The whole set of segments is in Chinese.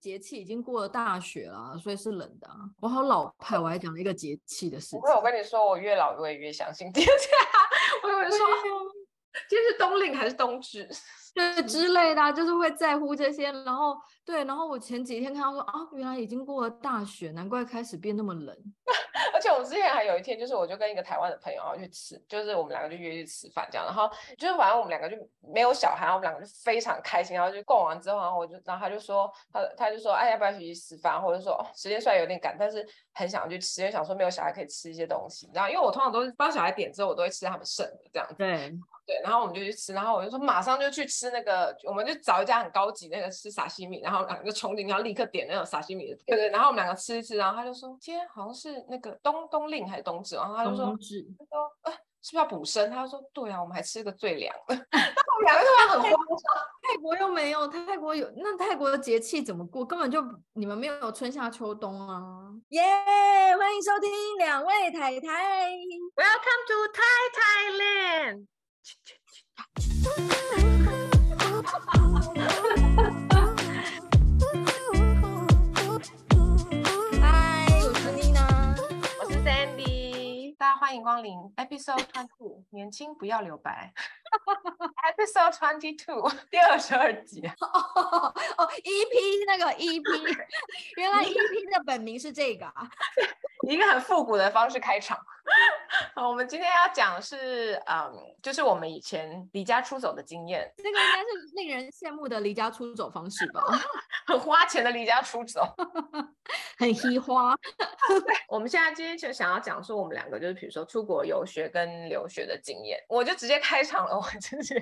节气已经过了大雪了，所以是冷的啊。我好老派，我还讲了一个节气的事情。不是，我跟你说，我越老我也越相信 节气。我跟你说，今天是冬令还是冬至？对之类的，就是会在乎这些。然后对，然后我前几天看到说啊，原来已经过了大雪，难怪开始变那么冷。而且我之前还有一天，就是我就跟一个台湾的朋友然后去吃，就是我们两个就约去吃饭这样。然后就是反正我们两个就没有小孩，然后我们两个就非常开心。然后就逛完之后，然后我就然后他就说他他就说哎，要不要一起去吃饭？或者说时间虽然有点赶，但是很想去吃，因为想说没有小孩可以吃一些东西。然后因为我通常都是帮小孩点之后，我都会吃他们剩的这样子。对。对，然后我们就去吃，然后我就说马上就去吃那个，我们就找一家很高级那个吃沙西米，然后两个冲进，然后立刻点那种沙西米的，对对，然后我们两个吃一吃，然后他就说今天好像是那个冬冬令还是冬至，然后他就说，冬至他说呃是不是要补身？他就说对啊，我们还吃个最凉的，我们两个突然很慌张，泰国又没有，泰国有那泰国的节气怎么过？根本就你们没有春夏秋冬啊！耶、yeah，欢迎收听两位太太，Welcome to Thai Thailand。嗨，我是妮娜，我是 Sandy，大家欢迎光临 Episode Twenty Two，年轻不要留白。Episode Twenty Two，第二十二集。哦，EP 那个 EP，原来 EP 的本名是这个啊。一个很复古的方式开场。好，我们今天要讲的是，嗯，就是我们以前离家出走的经验。这个应该是令人羡慕的离家出走方式吧？很花钱的离家出走，很稀花。我们现在今天就想要讲说，我们两个就是比如说出国游学跟留学的经验。我就直接开场了，我真是，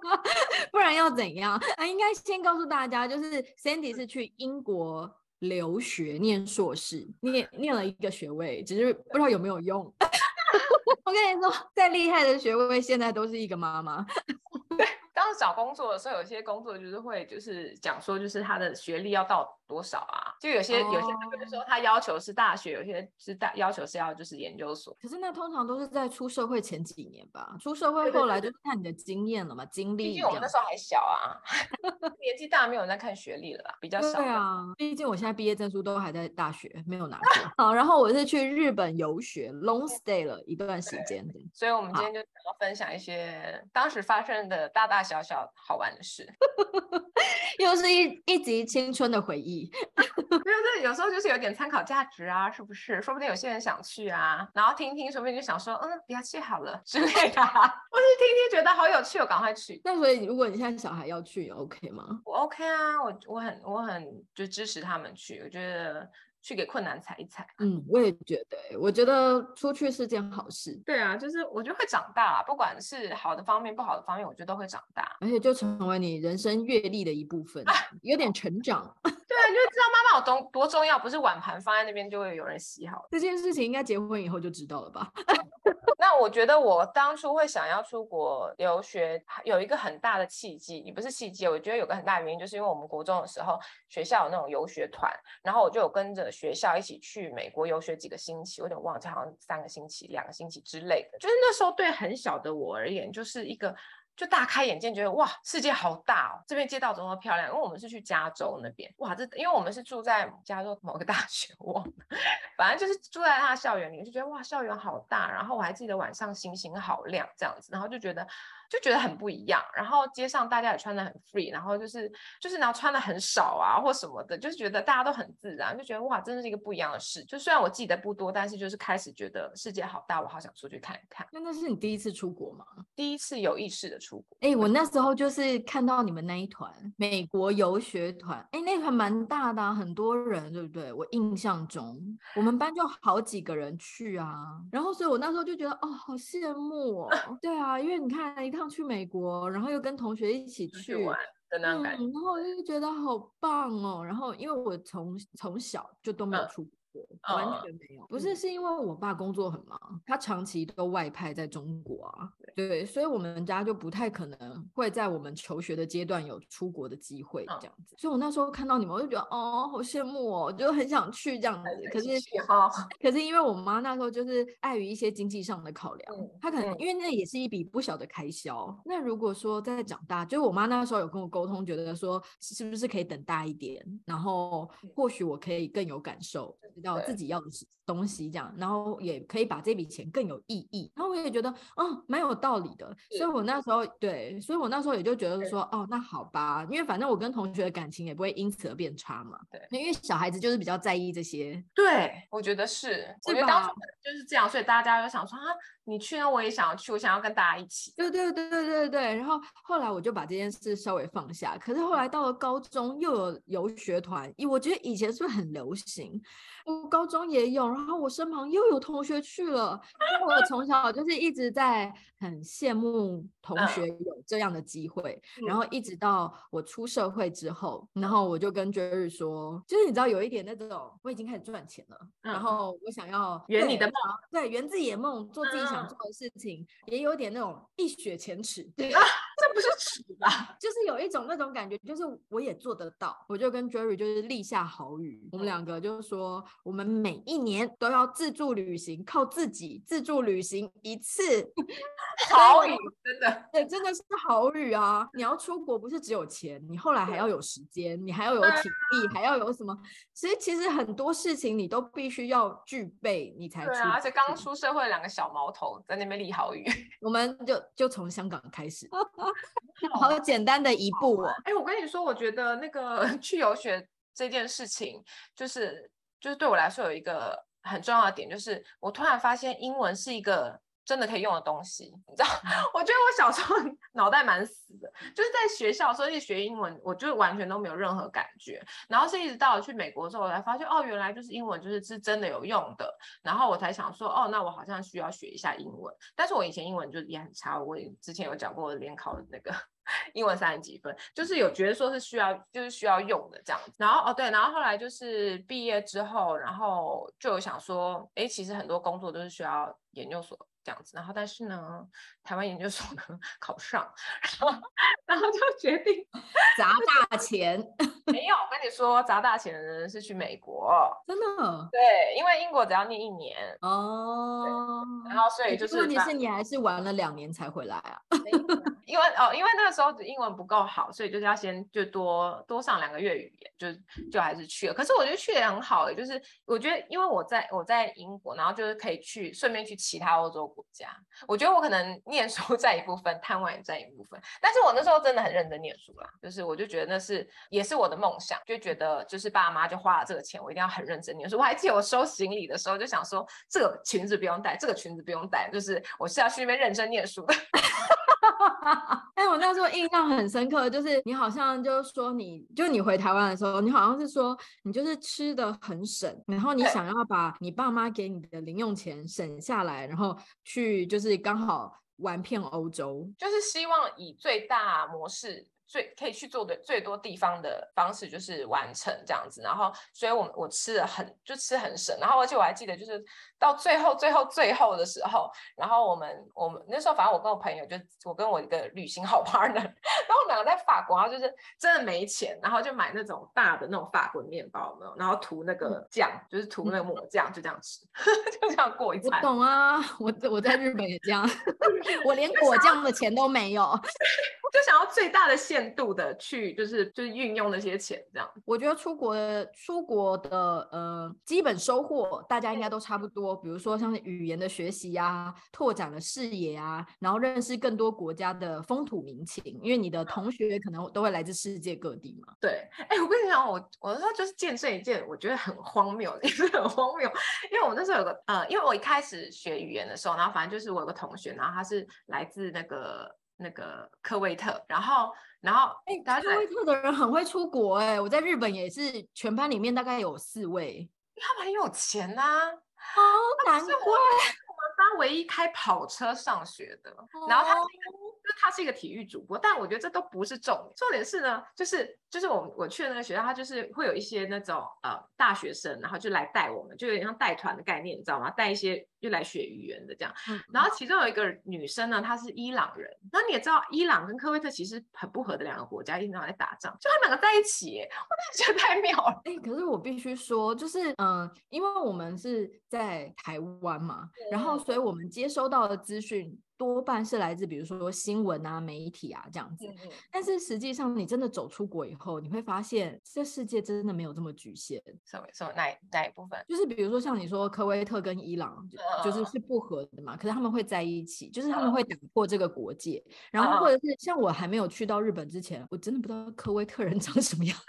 不然要怎样？啊，应该先告诉大家，就是 Sandy 是去英国。留学念硕士，念念了一个学位，只是不知道有没有用。我跟你说，再厉害的学位，现在都是一个妈妈。对，当时找工作的时候，有些工作就是会就是讲说，就是他的学历要到多少啊？就有些、oh. 有些，比如说他要求是大学，有些是大要求是要就是研究所。可是那通常都是在出社会前几年吧？出社会后来就是看你的经验了嘛，经历。毕竟我们那时候还小啊，年纪大没有人在看学历了啦，比较少。对啊，毕竟我现在毕业证书都还在大学，没有拿过。好，然后我是去日本游学，long stay 了一段时间的。所以我们今天就想要分享一些当时发生的大大小小好玩的事，又是一一集青春的回忆。没有，这有时候就是有点参考价值啊，是不是？说不定有些人想去啊，然后听听，说不定就想说，嗯，不要去好了之类的。或是听听觉得好有趣，我赶快去。那所以，如果你现在小孩要去，OK 吗？我 OK 啊，我我很我很就支持他们去，我觉得。去给困难踩一踩，嗯，我也觉得，我觉得出去是件好事。对啊，就是我觉得会长大，不管是好的方面、不好的方面，我觉得都会长大，而且就成为你人生阅历的一部分，啊、有点成长。对啊，就知道妈妈有多多重要，不是碗盘放在那边就会有人洗好。这件事情应该结婚以后就知道了吧？那我觉得我当初会想要出国留学，有一个很大的契机，也不是契机，我觉得有个很大的原因，就是因为我们国中的时候学校有那种游学团，然后我就有跟着学校一起去美国游学几个星期，我有点忘记，好像三个星期、两个星期之类的。就是那时候对很小的我而言，就是一个。就大开眼界，觉得哇，世界好大哦！这边街道怎么漂亮？因为我们是去加州那边，哇，这因为我们是住在加州某个大学，忘了，反正就是住在他的校园里，就觉得哇，校园好大。然后我还记得晚上星星好亮，这样子，然后就觉得。就觉得很不一样，然后街上大家也穿得很 free，然后就是就是然后穿的很少啊或什么的，就是觉得大家都很自然，就觉得哇，真的是一个不一样的事。就虽然我记得不多，但是就是开始觉得世界好大，我好想出去看一看。那那是你第一次出国吗？第一次有意识的出国。哎，我那时候就是看到你们那一团美国游学团，哎，那团蛮大的啊，很多人，对不对？我印象中我们班就好几个人去啊，然后所以我那时候就觉得哦，好羡慕哦。对啊，因为你看一趟。去美国，然后又跟同学一起去玩的那种感觉，然后我就觉得好棒哦。然后因为我从从小就都没有出过，完全没有。不是，是因为我爸工作很忙，他长期都外派在中国啊，对，所以我们家就不太可能会在我们求学的阶段有出国的机会这样子。所以我那时候看到你们，我就觉得哦，好羡慕哦，就很想去这样子。可是，可是因为我妈那时候就是碍于一些经济上的考量，她可能因为那也是一笔不小的开销。那如果说在长大，就是我妈那时候有跟我沟通，觉得说是不是可以等大一点，然后或许我可以更有感受，知道自己要的东西这样，然后也可以把这笔钱更有意义。然后我也觉得，哦，蛮有道理的。所以我那时候对，所以我那时候也就觉得说，哦，那好吧，因为反正我跟同学的感情也不会因此而变差嘛。对，因为小孩子就是比较在意这些。对，我觉得是，我觉得当时就是这样，所以大家就想说啊。你去呢，我也想要去，我想要跟大家一起。对对对对对对。然后后来我就把这件事稍微放下。可是后来到了高中，又有游学团，因为我觉得以前是不是很流行？我高中也有，然后我身旁又有同学去了。我从小就是一直在很羡慕同学有这样的机会，嗯、然后一直到我出社会之后，然后我就跟 Jerry 说，就是你知道有一点那种，我已经开始赚钱了，嗯、然后我想要圆你的梦，对，圆自己的梦，做自己想做的事情，嗯、也有点那种一雪前耻。对 啊这不是耻吧？就是有一种那种感觉，就是我也做得到。我就跟 Jerry 就是立下豪语，我们两个就是说，我们每一年都要自助旅行，靠自己自助旅行一次。豪语，真的，对，真的是好雨啊！你要出国，不是只有钱，你后来还要有时间，你还要有体力，还要有什么？其实其实很多事情你都必须要具备，你才出。对啊，而且刚出社会两个小毛头在那边立好雨，我们就就从香港开始。好简单的一步哦！哎、欸，我跟你说，我觉得那个 去游学这件事情，就是就是对我来说有一个很重要的点，就是我突然发现英文是一个。真的可以用的东西，你知道？我觉得我小时候 脑袋蛮死的，就是在学校所以学英文，我就完全都没有任何感觉。然后是一直到了去美国之后，我才发现哦，原来就是英文就是是真的有用的。然后我才想说，哦，那我好像需要学一下英文。但是我以前英文就也很差，我之前有讲过联考的那个 英文三十几分，就是有觉得说是需要，就是需要用的这样子。然后哦对，然后后来就是毕业之后，然后就有想说，哎，其实很多工作都是需要研究所。这样子，然后但是呢，台湾研究所能 考不上，然后然后就决定砸大钱。没有，我跟你说，砸大钱的人是去美国，真的。对，因为英国只要念一年哦，然后所以就是问题是你还是玩了两年才回来啊？因为哦，因为那个时候英文不够好，所以就是要先就多多上两个月语言，就就还是去了。可是我觉得去也很好，就是我觉得因为我在我在英国，然后就是可以去顺便去其他欧洲国家。我觉得我可能念书占一部分，贪玩也占一部分。但是我那时候真的很认真念书啦，就是我就觉得那是也是我的梦想，就觉得就是爸妈就花了这个钱，我一定要很认真念书。我还记得我收行李的时候就想说，这个裙子不用带，这个裙子不用带，就是我是要去那边认真念书的。哎，我那时候印象很深刻，就是你好像就是说你，就你回台湾的时候，你好像是说你就是吃的很省，然后你想要把你爸妈给你的零用钱省下来，然后去就是刚好玩遍欧洲，就是希望以最大模式。最可以去做的最多地方的方式就是完成这样子，然后所以我我吃的很就吃很省，然后而且我还记得就是到最后最后最后的时候，然后我们我们那时候反正我跟我朋友就我跟我一个旅行好 partner，然后我们两个在法国，然后就是真的没钱，然后就买那种大的那种法棍面包，没有，然后涂那个酱，嗯、就是涂那个抹酱，就这样吃，就这样过一餐。我懂啊，我我在日本也这样，我连果酱的钱都没有。就想要最大的限度的去，就是就是运用那些钱，这样。我觉得出国的出国的呃基本收获，大家应该都差不多。比如说像是语言的学习啊，拓展了视野啊，然后认识更多国家的风土民情。因为你的同学可能都会来自世界各地嘛。对，哎，我跟你讲，我我那时候就是见这一件我觉得很荒谬，也是很荒谬。因为我那时候有个呃，因为我一开始学语言的时候，然后反正就是我有个同学，然后他是来自那个。那个科威特，然后，然后，哎，科威特的人很会出国哎，我在日本也是，全班里面大概有四位，他们很有钱呐、啊，哦，难怪。班唯一开跑车上学的，然后他是一个，就他是一个体育主播，但我觉得这都不是重点，重点是呢，就是就是我我去的那个学校，他就是会有一些那种呃大学生，然后就来带我们，就有点像带团的概念，你知道吗？带一些就来学语言的这样。嗯、然后其中有一个女生呢，她是伊朗人，那你也知道，伊朗跟科威特其实很不合的两个国家，经常在打仗，就他们两个在一起，我真的觉得太妙了。哎、欸，可是我必须说，就是嗯、呃，因为我们是在台湾嘛，然后所以我们接收到的资讯。多半是来自比如说新闻啊、媒体啊这样子，但是实际上你真的走出国以后，你会发现这世界真的没有这么局限。什么什么哪哪一部分？就是比如说像你说科威特跟伊朗就，是是不合的嘛，可是他们会在一起，就是他们会打破这个国界。嗯、然后或者是像我还没有去到日本之前，我真的不知道科威特人 长什么样子。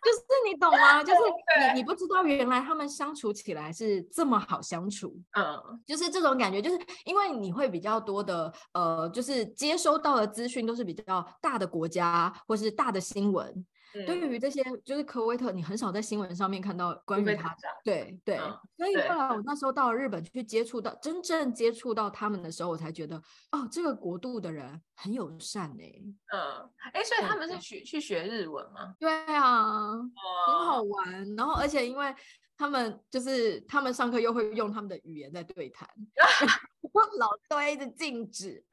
就是你懂吗？就是你你不知道原来他们相处起来是这么好相处，嗯，就是这种感觉，就是因为你会比较多的呃，就是接收到的资讯都是比较大的国家或是大的新闻。嗯、对于这些，就是科威特，你很少在新闻上面看到关于他。对对，嗯、所以后来我那时候到了日本去接触到，真正接触到他们的时候，我才觉得，哦，这个国度的人很友善哎。嗯，哎，所以他们是学去学日文吗？对啊，很好玩。然后，而且因为他们就是他们上课又会用他们的语言在对谈 老师都会一直禁止。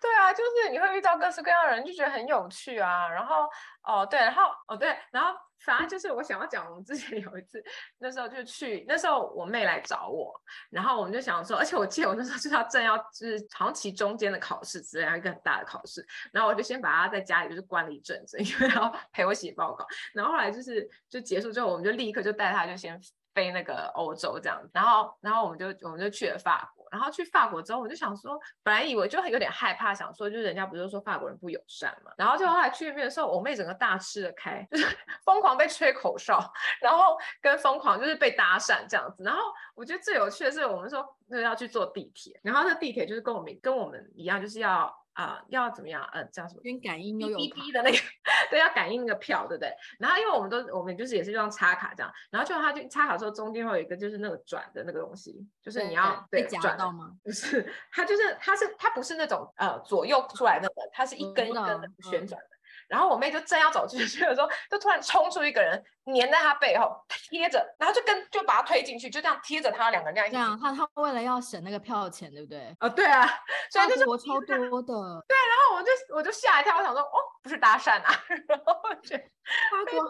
对啊，就是你会遇到各式各样的人，就觉得很有趣啊。然后哦，对，然后哦对，然后反正就是我想要讲，我们之前有一次，那时候就去，那时候我妹来找我，然后我们就想说，而且我记得我那时候就是要正要就是好像期中间的考试之类，一个很大的考试，然后我就先把她在家里就是关了一阵子，因为要陪我写报告。然后后来就是就结束之后，我们就立刻就带她就先飞那个欧洲这样，然后然后我们就我们就去了法国。然后去法国之后，我就想说，本来以为就有点害怕，想说就是人家不是说法国人不友善嘛。然后就后来去那边的时候，我妹整个大吃的开，就是 疯狂被吹口哨，然后跟疯狂就是被搭讪这样子。然后我觉得最有趣的是，我们说那个要去坐地铁，然后那地铁就是跟我们跟我们一样，就是要。啊、呃，要怎么样？呃，叫什么？跟感应悠游卡的那个，对，要感应那个票，对不对？然后因为我们都，我们就是也是用插卡这样，然后就它就插卡的时候，中间会有一个就是那个转的那个东西，就是你要对转到吗？不是，它就是它是它不是那种呃左右出来那个，它是一根一根的旋转的。嗯然后我妹就正要走进去的时候，就突然冲出一个人，粘在她背后贴着，然后就跟就把她推进去，就这样贴着她两个人这样。这样，她她为了要省那个票钱，对不对？啊、哦，对啊，所以就是我超多的。对，然后我就我就吓一跳，我想说，哦，不是搭讪啊。然后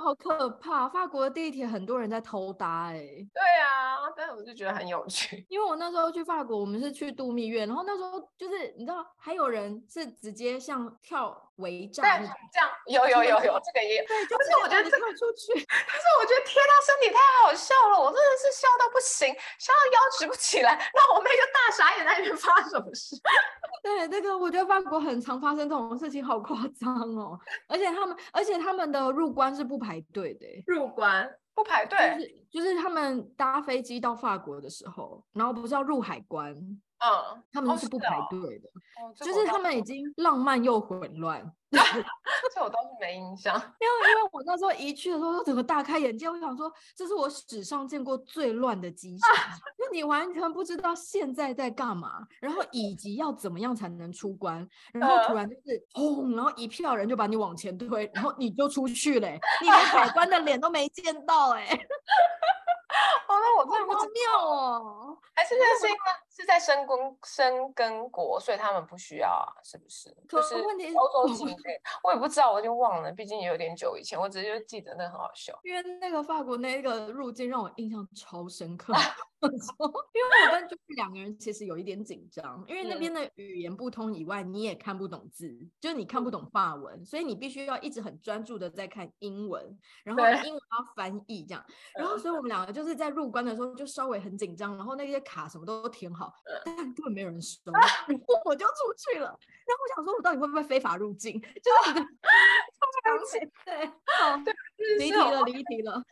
好可怕，法国的地铁很多人在偷搭，哎。对啊，但是我就觉得很有趣，因为我那时候去法国，我们是去度蜜月，然后那时候就是你知道，还有人是直接像跳。围站，这样有有有有，这个也有。对，就 是我觉得这个出去，但是我觉得贴到，身体太好笑了，我真的是笑到不行，笑到腰直不起来。那我妹就大傻眼，在那边发生什么事？对，这个我觉得法国很常发生这种事情，好夸张哦。而且他们，而且他们的入关是不排队的，入关不排队，就是就是他们搭飞机到法国的时候，然后不是要入海关。嗯，他们是不排队的，哦哦、就是他们已经浪漫又混乱。这我倒是没印象，因为因为我那时候一去的时候，我整个大开眼界，我想说这是我史上见过最乱的机场，就你完全不知道现在在干嘛，然后以及要怎么样才能出关，然后突然就是轰，然后一票人就把你往前推，然后你就出去了，你连海关的脸都没见到哎。哦，那我真的不知道哦，还是那是因为是在申根申根国，所以他们不需要啊，是不是？可是问题是欧洲境内，我也不知道，我已经忘了，毕竟也有点久以前，我只是记得那很好笑。因为那个法国那个入境让我印象超深刻，因为我跟就是两个人其实有一点紧张，因为那边的语言不通以外，你也看不懂字，就是你看不懂法文，所以你必须要一直很专注的在看英文，然后英文要翻译这样，然后所以我们两个就。就是在入关的时候就稍微很紧张，然后那些卡什么都填好，但根本没有人收，然后我就出去了。然后我想说，我到底会不会非法入境？就是你的，对，对，离题了，离题了。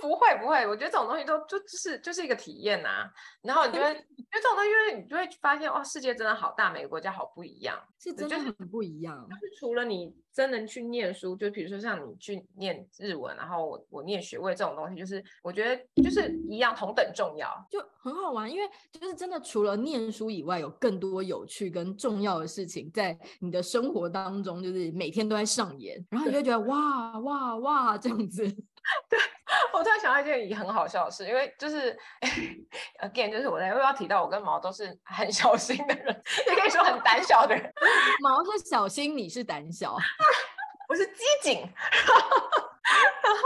不会不会，我觉得这种东西都就就是就是一个体验呐、啊。然后你就会，因为这种东西，就是你就会发现，哇，世界真的好大，每个国家好不一样，是真的很不一样。就是除了你真能去念书，就比如说像你去念日文，然后我我念学位这种东西，就是我觉得就是一样同等重要，就很好玩。因为就是真的除了念书以外，有更多有趣跟重要的事情在你的生活当中，就是每天都在上演，然后你就觉得哇哇哇这样子。对，我突然想到一件也很好笑的事，因为就是 again，就是我在又要提到我跟毛都是很小心的人，也可以说很胆小的人。毛是小心，你是胆小，我是机警。然 后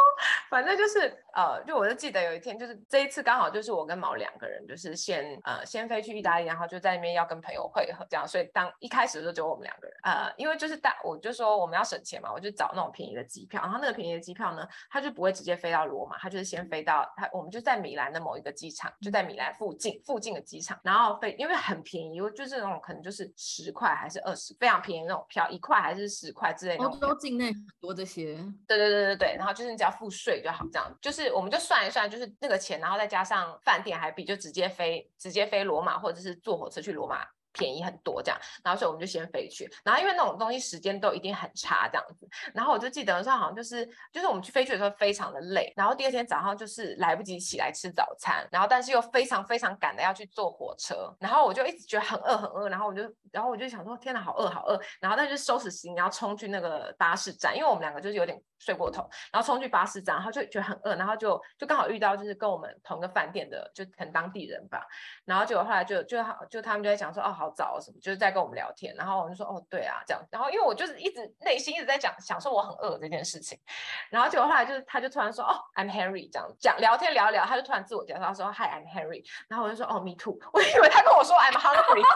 反正就是呃，就我就记得有一天，就是这一次刚好就是我跟毛两个人，就是先呃先飞去意大利，然后就在那边要跟朋友会合，这样。所以当一开始的时候只有我们两个人，呃，因为就是大我就说我们要省钱嘛，我就找那种便宜的机票。然后那个便宜的机票呢，它就不会直接飞到罗马，它就是先飞到它，我们就在米兰的某一个机场，就在米兰附近附近的机场，然后飞，因为很便宜，就是那种可能就是十块还是二十，非常便宜那种票，一块还是十块之类的。欧洲境内很多这些。对对对对对，然后就是。只要付税就好，这样就是我们就算一算，就是那个钱，然后再加上饭店还比就直接飞直接飞罗马，或者是坐火车去罗马。便宜很多这样，然后所以我们就先飞去，然后因为那种东西时间都一定很差这样子，然后我就记得说好像就是就是我们去飞去的时候非常的累，然后第二天早上就是来不及起来吃早餐，然后但是又非常非常赶的要去坐火车，然后我就一直觉得很饿很饿，然后我就然后我就想说天哪好饿好饿，然后但是收拾行李要冲去那个巴士站，因为我们两个就是有点睡过头，然后冲去巴士站，然后就觉得很饿，然后就就刚好遇到就是跟我们同个饭店的就很当地人吧，然后结果后来就就就他们就在讲说哦好。好早什么，就是在跟我们聊天，然后我就说哦，对啊，这样，然后因为我就是一直内心一直在讲，想说我很饿这件事情，然后结果后来就是他就突然说哦，I'm Harry 这样讲聊天聊一聊，他就突然自我介绍，他说 Hi，I'm Harry，然后我就说哦，Me too，我以为他跟我说 I'm hungry，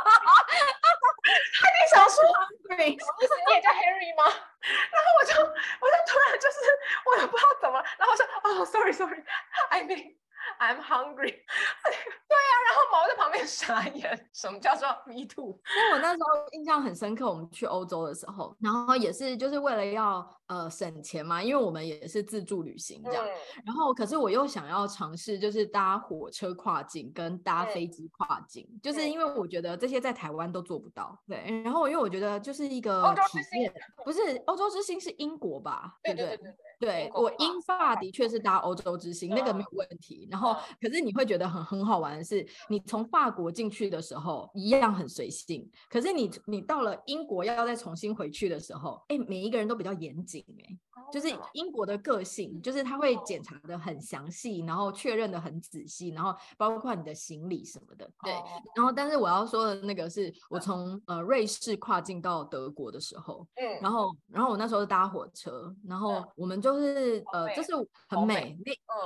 他就想说 hungry，意思你也叫 Harry 吗？然后我就我就突然就是我也不知道怎么，然后我说哦，Sorry，Sorry，I mean。I'm hungry，对呀、啊，然后毛在旁边 傻眼，什么叫做 me too？因为我那时候印象很深刻，我们去欧洲的时候，然后也是就是为了要呃省钱嘛，因为我们也是自助旅行这样，嗯、然后可是我又想要尝试就是搭火车跨境跟搭飞机跨境，嗯、就是因为我觉得这些在台湾都做不到，对，然后因为我觉得就是一个体验，不是欧洲之星是英国吧？对对对对。对，我英法的确是搭欧洲之星，那个没有问题。然后，可是你会觉得很很好玩的是，你从法国进去的时候一样很随性，可是你你到了英国要再重新回去的时候，哎，每一个人都比较严谨，哎。就是英国的个性，就是他会检查的很详细，然后确认的很仔细，然后包括你的行李什么的。对，然后但是我要说的那个是我从呃瑞士跨境到德国的时候，嗯，然后然后我那时候是搭火车，然后我们就是呃就是很美，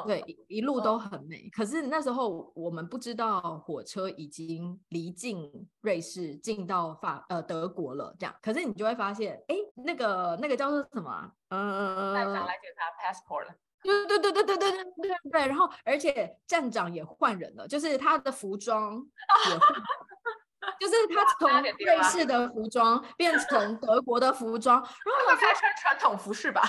对，一路都很美。可是那时候我们不知道火车已经离境瑞士进到法呃德国了，这样。可是你就会发现，哎，那个那个叫做什么？嗯，站长来检查 passport 了。对对对对对对对对对。然后，而且站长也换人了，就是他的服装也换，就是 他从瑞士的服装变成德国的服装。然后我在穿传统服饰吧。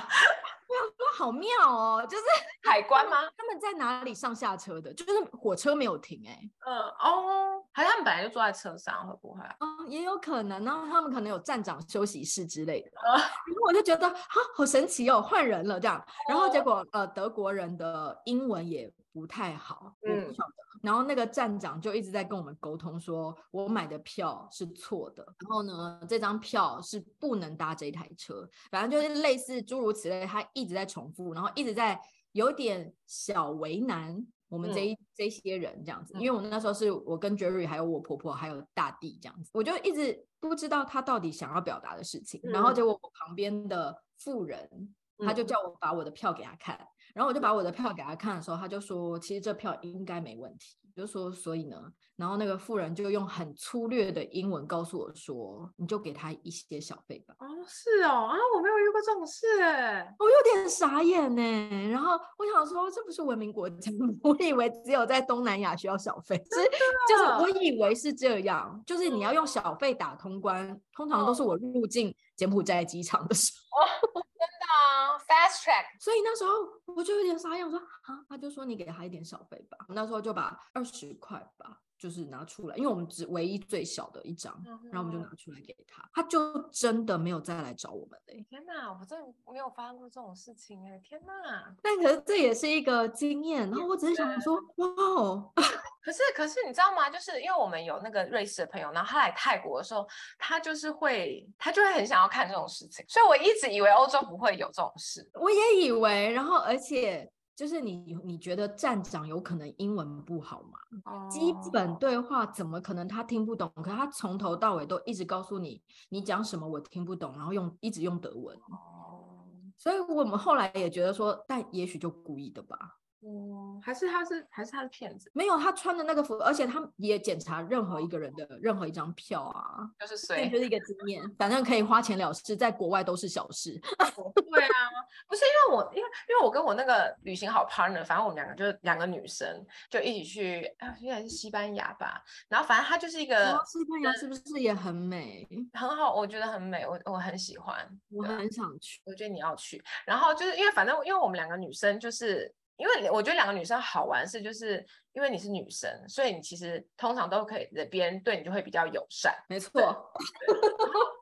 好妙哦，就是海关吗？他们在哪里上下车的？就是火车没有停哎、欸。嗯哦，还是他们本来就坐在车上，会不会？嗯，也有可能。然后他们可能有站长休息室之类的。然后我就觉得啊，好神奇哦，换人了这样。然后结果呃，德国人的英文也不太好，我不晓得。然后那个站长就一直在跟我们沟通，说我买的票是错的。然后呢，这张票是不能搭这台车。反正就是类似诸如此类，他一直在重复，然后一直在有点小为难我们这一、嗯、这些人这样子。因为我那时候是我跟 Jerry 还有我婆婆还有大弟这样子，我就一直不知道他到底想要表达的事情。嗯、然后结果我旁边的妇人，他就叫我把我的票给他看。然后我就把我的票给他看的时候，他就说：“其实这票应该没问题。”就说：“所以呢？”然后那个富人就用很粗略的英文告诉我说：“你就给他一些小费吧。”哦，是哦，啊，我没有遇过这种事，哎，我有点傻眼呢。然后我想说，这不是文明国家吗？我以为只有在东南亚需要小费，是就是我以为是这样，就是你要用小费打通关，通常都是我入境。柬埔寨机场的时候。哦，真的啊，fast track。所以那时候我就有点傻眼，我说啊，他就说你给他一点小费吧。那时候就把二十块吧。就是拿出来，因为我们只唯一最小的一张，嗯、然后我们就拿出来给他，他就真的没有再来找我们嘞。天哪，我真的没有发生过这种事情哎！天哪，但可是这也是一个经验。然后我只是想说，哇哦！可是可是你知道吗？就是因为我们有那个瑞士的朋友，然后他来泰国的时候，他就是会，他就会很想要看这种事情，所以我一直以为欧洲不会有这种事。我也以为，然后而且。就是你，你觉得站长有可能英文不好吗？Oh. 基本对话怎么可能他听不懂？可是他从头到尾都一直告诉你，你讲什么我听不懂，然后用一直用德文。Oh. 所以我们后来也觉得说，但也许就故意的吧。哦，还是他是还是他是骗子？没有，他穿的那个服，而且他也检查任何一个人的任何一张票啊，就是谁，就是一个经验，反正可以花钱了事，在国外都是小事。对啊，不是因为我，因为因为我跟我那个旅行好 partner，反正我们两个就是两个女生，就一起去，啊，应该是西班牙吧。然后反正他就是一个，西班牙是不是也很美？很好，我觉得很美，我我很喜欢，我很想去，我觉得你要去。然后就是因为反正因为我们两个女生就是。因为我觉得两个女生好玩是，就是因为你是女生，所以你其实通常都可以，别人对你就会比较友善。没错。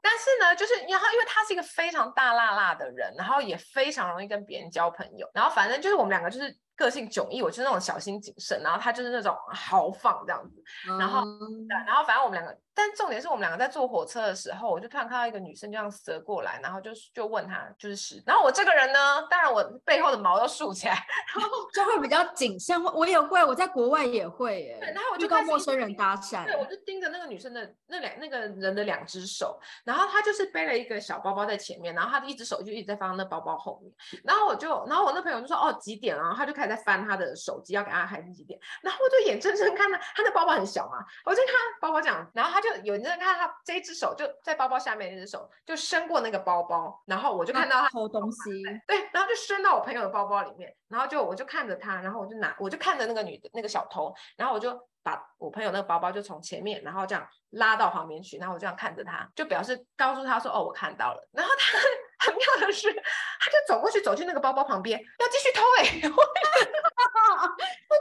但是呢，就是然后因为他是一个非常大辣辣的人，然后也非常容易跟别人交朋友，然后反正就是我们两个就是。个性迥异，我就是那种小心谨慎，然后他就是那种豪放这样子，然后，嗯、然后反正我们两个，但重点是我们两个在坐火车的时候，我就突然看到一个女生这样折过来，然后就就问她就是屎，然后我这个人呢，当然我背后的毛都竖起来，然后就会比较谨慎。我也会，我在国外也会耶，然后我就跟陌生人搭讪，对，我就盯着那个女生的那两那个人的两只手，然后她就是背了一个小包包在前面，然后她的一只手就一直在放那包包后面，然后我就，然后我那朋友就说哦几点啊，他就开始在翻他的手。机要给他孩子几点，然后我就眼睁睁看到他的包包很小嘛，我就看包包这样，然后他就有认真看他这一只手就在包包下面，那只手就伸过那个包包，然后我就看到他偷东西，对，然后就伸到我朋友的包包里面，然后就我就看着他，然后我就拿，我就看着那个女的那个小偷，然后我就把我朋友那个包包就从前面，然后这样拉到旁边去，然后我这样看着他，就表示告诉他说，哦，我看到了，然后他 很妙的是，他就走过去走去那个包包旁边要继续偷哎、欸。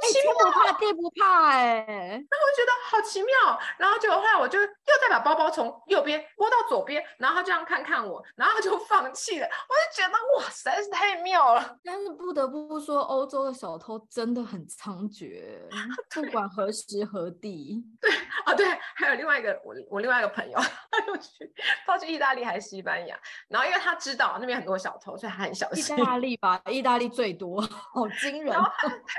天不怕地不怕哎，然后我觉得好奇妙，然后结果后来我就又再把包包从右边拨到左边，然后他这样看看我，然后他就放弃了。我就觉得哇，实在是太妙了。但是不得不说，欧洲的小偷真的很猖獗，不管何时何地。对啊，对，还有另外一个我我另外一个朋友，他又去，他去意大利还是西班牙，然后因为他知道那边很多小偷，所以他很小心。意大利吧，意大利最多，好惊人。然后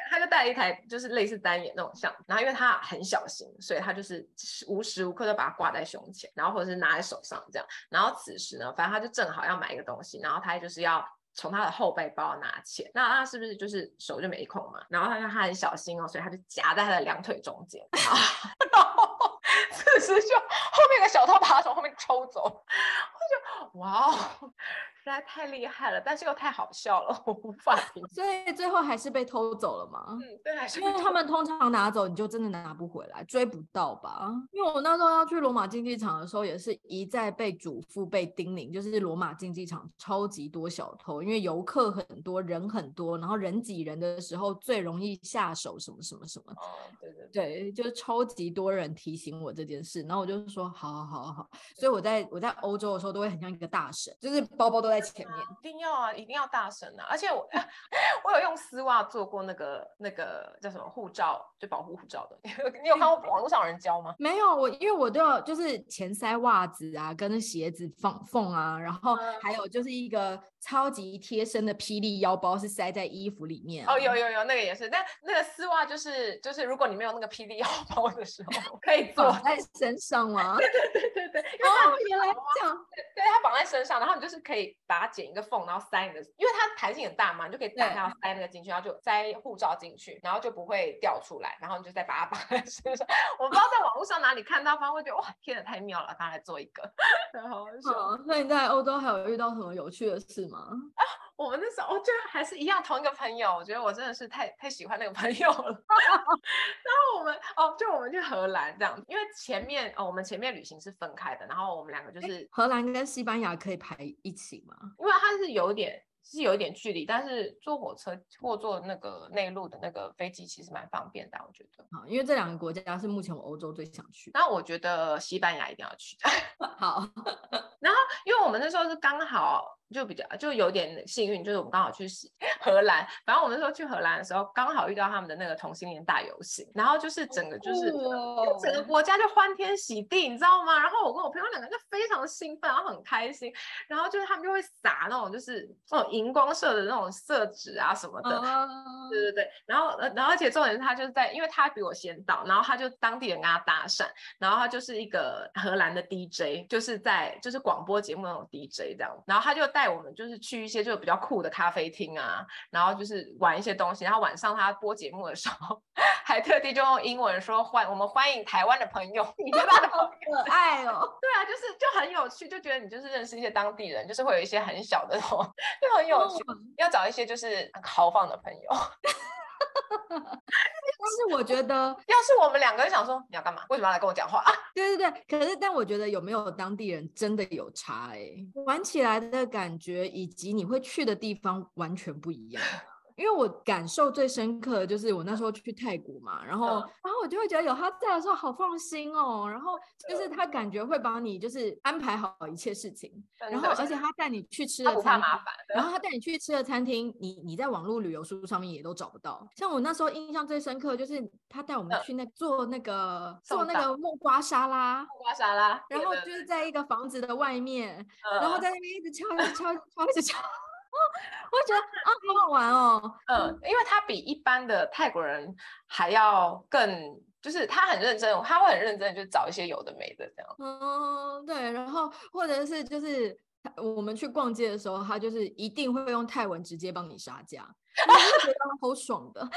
他就带了一台就是类似单眼那种像，然后因为他很小心，所以他就是无时无刻都把它挂在胸前，然后或者是拿在手上这样。然后此时呢，反正他就正好要买一个东西，然后他就是要从他的后背包拿钱，那他是不是就是手就没空嘛？然后他他很小心哦，所以他就夹在他的两腿中间。然后 此时就后面的小偷把他从后面抽走，就哇哦。实在太厉害了，但是又太好笑了，我无法 评。所以最后还是被偷走了吗？嗯，对，还是因为他们通常拿走，你就真的拿不回来，追不到吧？因为我那时候要去罗马竞技场的时候，也是一再被嘱咐、被叮咛，就是罗马竞技场超级多小偷，因为游客很多，人很多，然后人挤人的时候最容易下手，什么什么什么。哦，对对对，对，就是超级多人提醒我这件事，然后我就说好好好好好。所以我在我在欧洲的时候都会很像一个大神，就是包包都。在前面，一定要啊，一定要大神啊！而且我 我有用丝袜做过那个那个叫什么护照，就保护护照的。你有看过网络上有人教吗？没有，我因为我都要就是前塞袜子啊，跟鞋子缝缝啊，然后还有就是一个。超级贴身的霹雳腰包是塞在衣服里面哦，有有有，那个也是。但那个丝袜就是就是，如果你没有那个霹雳 腰包的时候，可以绑在身上吗？对对对对对，因为它原来这样，对，它绑在身上，然后你就是可以把它剪一个缝，然后塞你的，因为它弹性很大嘛，你就可以打开塞那个进去，然后就塞护照进去，然后就不会掉出来，然后你就再把它绑在身上。我不知道在网络上哪里看到，反正会觉得哇，天哪，太妙了，他来做一个，然后好，那你在欧洲还有遇到什么有趣的事吗？啊 我们那时候就还是一样同一个朋友，我觉得我真的是太太喜欢那个朋友了。然后我们哦，就我们去荷兰这样，因为前面哦，我们前面旅行是分开的，然后我们两个就是荷兰跟西班牙可以排一起吗？因为它是有点。是有一点距离，但是坐火车或坐那个内陆的那个飞机其实蛮方便的，我觉得。啊，因为这两个国家是目前我欧洲最想去。那我觉得西班牙一定要去。好。然后，因为我们那时候是刚好。就比较就有点幸运，就是我们刚好去 荷兰，反正我们那时候去荷兰的时候，刚好遇到他们的那个同性恋大游行，然后就是整个就是、哦、整个国家就欢天喜地，你知道吗？然后我跟我朋友两个就非常的兴奋，然后很开心，然后就是他们就会撒那种就是那种荧光色的那种色纸啊什么的，哦、对对对，然后然后而且重点是他就是在，因为他比我先到，然后他就当地人跟他搭讪，然后他就是一个荷兰的 DJ，就是在就是广播节目那种 DJ 这样，然后他就带。带我们就是去一些就比较酷的咖啡厅啊，然后就是玩一些东西，然后晚上他播节目的时候，还特地就用英文说欢我们欢迎台湾的朋友，你觉得 好可爱哦？对啊，就是就很有趣，就觉得你就是认识一些当地人，就是会有一些很小的那种，就很有趣，哦、要找一些就是豪放的朋友。但是我觉得，要是我们两个人想说你要干嘛，为什么要来跟我讲话啊？对对对，可是但我觉得有没有当地人真的有差哎、欸，玩起来的感觉以及你会去的地方完全不一样。因为我感受最深刻的就是我那时候去泰国嘛，然后，嗯、然后我就会觉得有他在的时候好放心哦，然后就是他感觉会帮你就是安排好一切事情，然后而且他带你去吃的餐厅，然后他带你去吃的餐厅，你你在网络旅游书上面也都找不到。像我那时候印象最深刻就是他带我们去那做那个做那个木瓜沙拉，木瓜沙拉，然后就是在一个房子的外面，然后在那边一直敲一直敲敲一直敲。哦，我觉得啊，好好玩哦。嗯，因为他比一般的泰国人还要更，就是他很认真，他会很认真，就找一些有的没的这样。嗯，对。然后或者是就是我们去逛街的时候，他就是一定会用泰文直接帮你杀价，我觉得好爽的。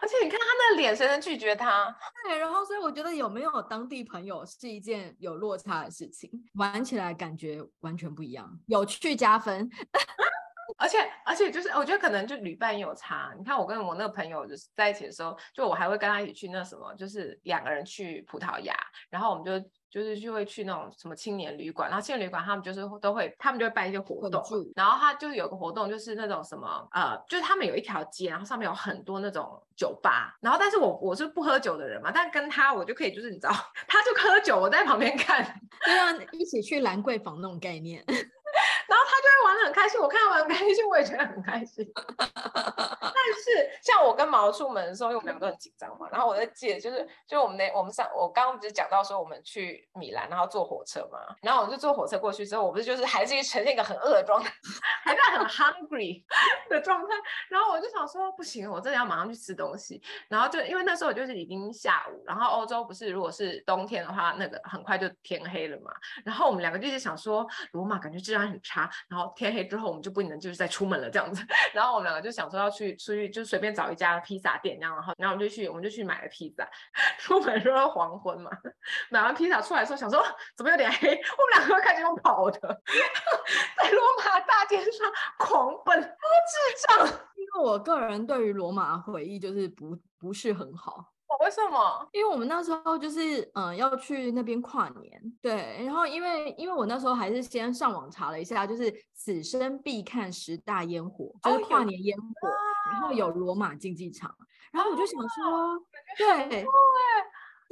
而且你看他那脸，谁能拒绝他？对，然后所以我觉得有没有当地朋友是一件有落差的事情，玩起来感觉完全不一样，有趣加分。而且而且就是我觉得可能就旅伴也有差。你看我跟我那个朋友就是在一起的时候，就我还会跟他一起去那什么，就是两个人去葡萄牙，然后我们就。就是就会去那种什么青年旅馆，然后青年旅馆他们就是都会，他们就会办一些活动，然后他就是有个活动，就是那种什么呃，就是他们有一条街，然后上面有很多那种酒吧，然后但是我我是不喝酒的人嘛，但跟他我就可以就是你知道，他就喝酒，我在旁边看，就像一起去兰桂坊那种概念。然后他就会玩的很开心，我看他玩得很开心，我也觉得很开心。但是像我跟毛出门的时候，因为我们两个很紧张嘛，然后我在借就是，就我们那我们上我刚刚不是讲到说我们去米兰，然后坐火车嘛，然后我就坐火车过去之后，我不是就是还是呈现一个很饿的状态，还在很 hungry 的状态，然后我就想说不行，我真的要马上去吃东西。然后就因为那时候我就是已经下午，然后欧洲不是如果是冬天的话，那个很快就天黑了嘛，然后我们两个就一直想说罗马感觉治安很差。然后天黑之后，我们就不能就是再出门了这样子。然后我们两个就想说要去出去，就随便找一家披萨店。然后，然后我们就去，我们就去买了披萨。出门时候黄昏嘛，买完披萨出来的时候，想说怎么有点黑？我们两个开始用跑的，在罗马大街上狂奔，好智障。因为我个人对于罗马回忆就是不不是很好。为什么？因为我们那时候就是嗯、呃、要去那边跨年，对，然后因为因为我那时候还是先上网查了一下，就是此生必看十大烟火，就是跨年烟火，哦、然后有罗马竞技场，然后我就想说，哦、对。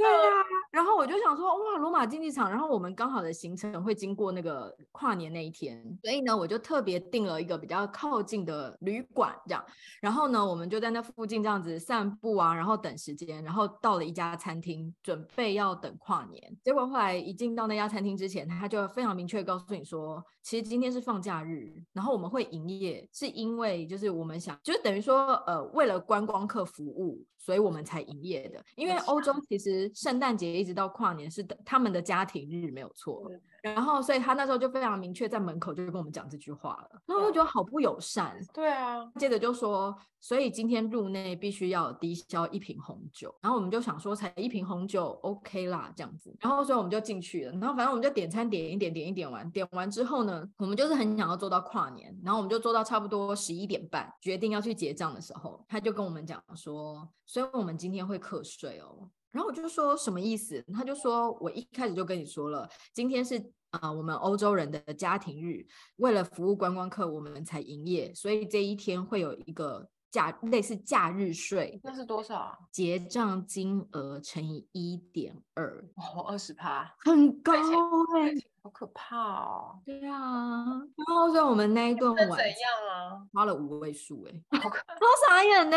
对呀、啊，然后我就想说，哇，罗马竞技场，然后我们刚好的行程会经过那个跨年那一天，所以呢，我就特别订了一个比较靠近的旅馆，这样，然后呢，我们就在那附近这样子散步啊，然后等时间，然后到了一家餐厅，准备要等跨年，结果后来一进到那家餐厅之前，他就非常明确告诉你说，其实今天是放假日，然后我们会营业，是因为就是我们想，就是等于说，呃，为了观光客服务，所以我们才营业的，因为欧洲其实。圣诞节一直到跨年是他们的家庭日，没有错。然后，所以他那时候就非常明确，在门口就跟我们讲这句话了。然后我就觉得好不友善。对啊。接着就说，所以今天入内必须要低消一瓶红酒。然后我们就想说，才一瓶红酒，OK 啦，这样子。然后所以我们就进去了。然后反正我们就点餐，点一点，点一点完，点完之后呢，我们就是很想要做到跨年。然后我们就做到差不多十一点半，决定要去结账的时候，他就跟我们讲说，所以我们今天会课税哦。然后我就说什么意思？他就说，我一开始就跟你说了，今天是啊、呃，我们欧洲人的家庭日，为了服务观光客，我们才营业，所以这一天会有一个假类似假日税。那是多少啊？结账金额乘以一点二，哦，二十趴，很高哎。好可怕哦！对啊，然后所以我们那一顿晚怎样啊？花了五位数哎，好可怕，好傻眼呢！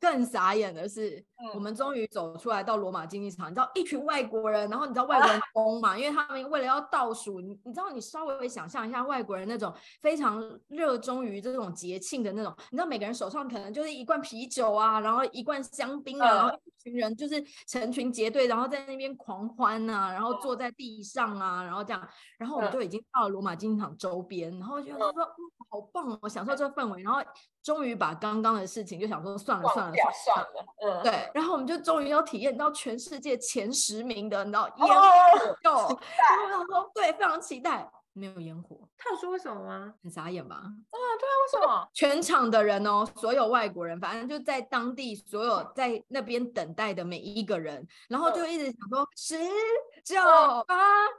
更傻眼的是，嗯、我们终于走出来到罗马竞技场，你知道一群外国人，然后你知道外国人 疯嘛？啊、因为他们为了要倒数，你你知道你稍微想象一下外国人那种非常热衷于这种节庆的那种，你知道每个人手上可能就是一罐啤酒啊，然后一罐香槟啊，嗯、然后一群人就是成群结队，然后在那边狂欢啊，然后坐在地上啊，然后这样。然后我们就已经到了罗马竞技场周边，然后就说、嗯、好棒，我享受这个氛围。然后终于把刚刚的事情就想说算了算了算了，嗯，对。然后我们就终于要体验到全世界前十名的，你知道烟火秀。然后我想说，对，非常期待。没有烟火，他有说为什么吗？很傻眼吧？啊，对啊，为什么？全场的人哦，所有外国人，反正就在当地所有在那边等待的每一个人，然后就一直想说十九八，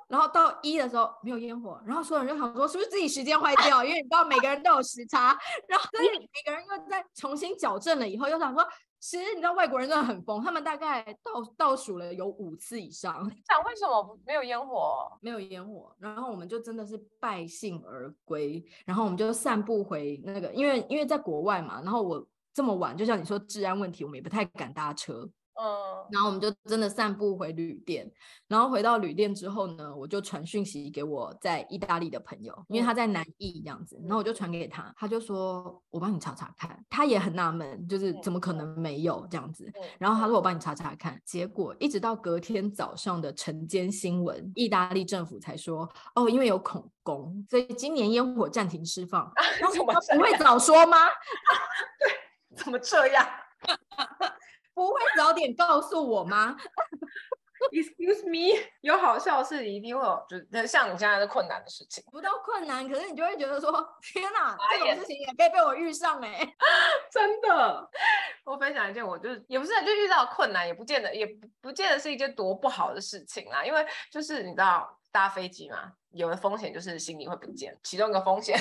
然后到一的时候没有烟火，然后所有人就想说是不是自己时间坏掉？因为你知道每个人都有时差，然后所以每个人又在重新矫正了以后，又想说。其实你知道外国人真的很疯，他们大概倒倒数了有五次以上。想为什么没有烟火？没有烟火，然后我们就真的是败兴而归，然后我们就散步回那个，因为因为在国外嘛，然后我这么晚，就像你说治安问题，我们也不太敢搭车。嗯，然后我们就真的散步回旅店，然后回到旅店之后呢，我就传讯息给我在意大利的朋友，因为他在南意这样子，然后我就传给他，他就说我帮你查查看，他也很纳闷，就是怎么可。能没有这样子，然后他说我帮你查查看，结果一直到隔天早上的晨间新闻，意大利政府才说哦，因为有恐攻，所以今年烟火暂停释放，然后他不会早说吗？对，怎么这样？不会早点告诉我吗？Excuse me，有好笑的事一定会有，就是像你现在的困难的事情，不到困难，可是你就会觉得说，天哪，这种事情也可以被我遇上哎、欸，真的。我分享一件，我就是也不是就遇到困难，也不见得也不不见得是一件多不好的事情啦，因为就是你知道搭飞机嘛，有的风险就是行李会不见，其中一个风险，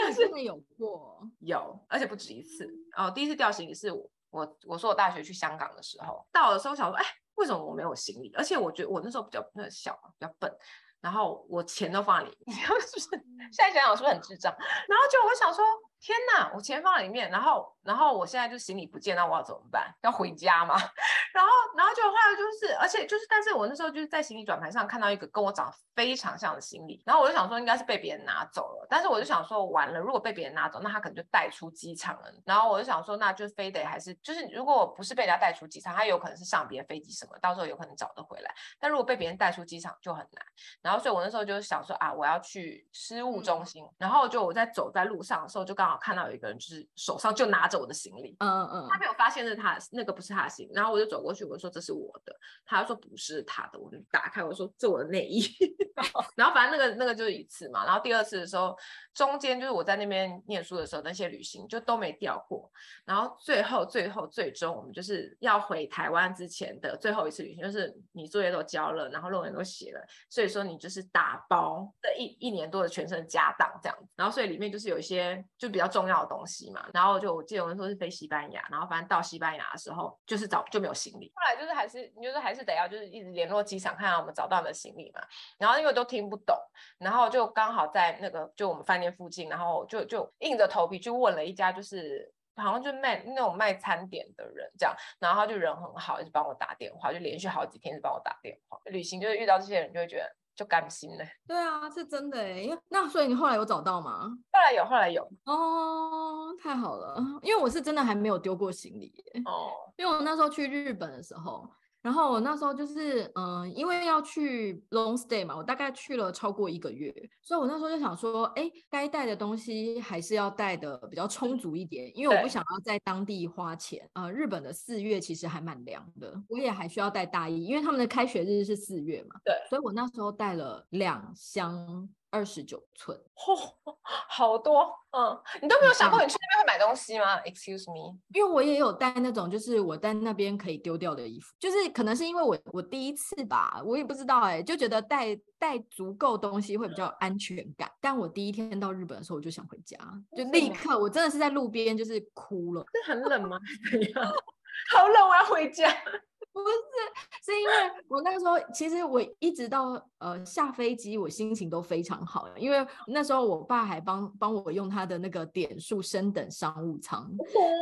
但是你有过，有，而且不止一次。哦，第一次掉行李是我。我我说我大学去香港的时候，到的时候想说，哎，为什么我没有行李？而且我觉得我那时候比较那小，比较笨，然后我钱都放在里面，是不是？现在想想是不是很智障？然后就我想说。天呐，我钱放在里面，然后，然后我现在就行李不见，那我要怎么办？要回家吗？然后，然后就后来就是，而且就是，但是我那时候就是在行李转盘上看到一个跟我长得非常像的行李，然后我就想说应该是被别人拿走了，但是我就想说完了，如果被别人拿走，那他可能就带出机场了。然后我就想说，那就非得还是就是，如果不是被人家带出机场，他有可能是上别的飞机什么，到时候有可能找得回来。但如果被别人带出机场就很难。然后，所以我那时候就想说啊，我要去失物中心。嗯、然后就我在走在路上的时候，就刚。看到有一个人，就是手上就拿着我的行李，嗯嗯，他没有发现是他那个不是他的行李，然后我就走过去，我就说这是我的，他就说不是他的，我就打开我说这我的内衣 然后反正那个那个就是一次嘛，然后第二次的时候，中间就是我在那边念书的时候，那些旅行就都没掉过，然后最后最后最终我们就是要回台湾之前的最后一次旅行，就是你作业都交了，然后论文都写了，所以说你就是打包的一一年多的全身家当这样子，然后所以里面就是有一些就比比较重要的东西嘛，然后就我记得我们说是飞西班牙，然后反正到西班牙的时候就是找就没有行李，后来就是还是你就是还是得要就是一直联络机场，看看我们找到的行李嘛，然后因为都听不懂，然后就刚好在那个就我们饭店附近，然后就就硬着头皮去问了一家就是好像就卖那种卖餐点的人这样，然后他就人很好，一直帮我打电话，就连续好几天一直帮我打电话。旅行就是遇到这些人就会觉得。就甘心了。对啊，是真的哎。那所以你后来有找到吗？后来有，后来有。哦，太好了，因为我是真的还没有丢过行李耶。哦。因为我那时候去日本的时候。然后我那时候就是，嗯、呃，因为要去 long stay 嘛，我大概去了超过一个月，所以我那时候就想说，哎，该带的东西还是要带的比较充足一点，因为我不想要在当地花钱。呃，日本的四月其实还蛮凉的，我也还需要带大衣，因为他们的开学日是四月嘛。对，所以我那时候带了两箱。二十九寸，嚯，好多，嗯，你都没有想过你去那边会买东西吗？Excuse me，因为我也有带那种，就是我在那边可以丢掉的衣服，就是可能是因为我我第一次吧，我也不知道哎、欸，就觉得带带足够东西会比较安全感。但我第一天到日本的时候，我就想回家，就立刻，我真的是在路边就是哭了。这很冷吗？怎样？好冷，我要回家。不是，是因为我那个时候，其实我一直到呃下飞机，我心情都非常好，因为那时候我爸还帮帮我用他的那个点数升等商务舱，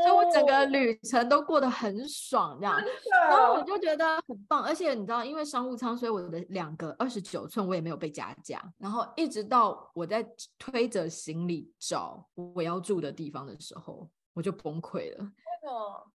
所以我整个旅程都过得很爽，这样，然后我就觉得很棒。而且你知道，因为商务舱，所以我的两个二十九寸我也没有被加价。然后一直到我在推着行李找我要住的地方的时候，我就崩溃了。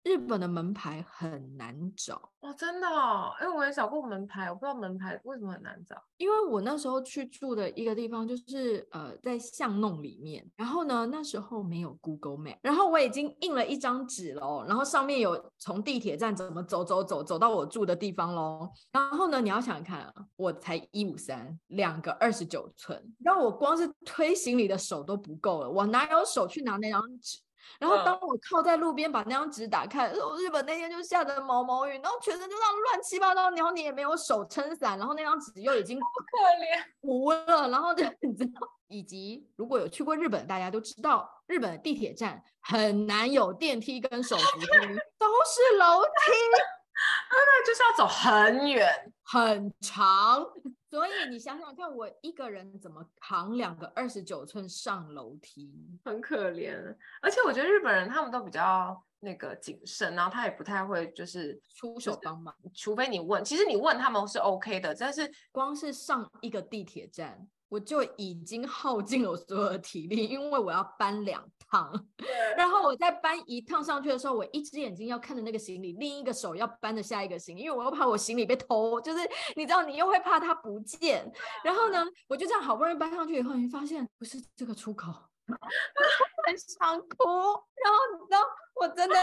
日本的门牌很难找哦，真的哦，因为我也找过门牌，我不知道门牌为什么很难找。因为我那时候去住的一个地方就是呃在巷弄里面，然后呢那时候没有 Google Map，然后我已经印了一张纸喽，然后上面有从地铁站怎么走走走走到我住的地方喽，然后呢你要想想看啊，我才一五三，两个二十九寸，然后我光是推行李的手都不够了，我哪有手去拿那张纸？然后当我靠在路边把那张纸打开，嗯、日本那天就下着毛毛雨，然后全身就那样乱七八糟，然后你也没有手撑伞，然后那张纸又已经可怜。糊了，然后就 你知道，以及如果有去过日本，大家都知道日本的地铁站很难有电梯跟手扶梯，都是楼梯，那就是要走很远。很长。所以你想想看，我一个人怎么扛两个二十九寸上楼梯？很可怜。而且我觉得日本人他们都比较那个谨慎，然后他也不太会就是出手帮忙，除非你问。其实你问他们是 OK 的，但是光是上一个地铁站，我就已经耗尽了我所有的体力，因为我要搬两趟。然后我在搬一趟上去的时候，我一只眼睛要看着那个行李，另一个手要搬着下一个行李，因为我又怕我行李被偷，就是你知道，你又会怕它不见。然后呢，我就这样好不容易搬上去以后，你发现不是这个出口，很想哭。然后你知道，我真的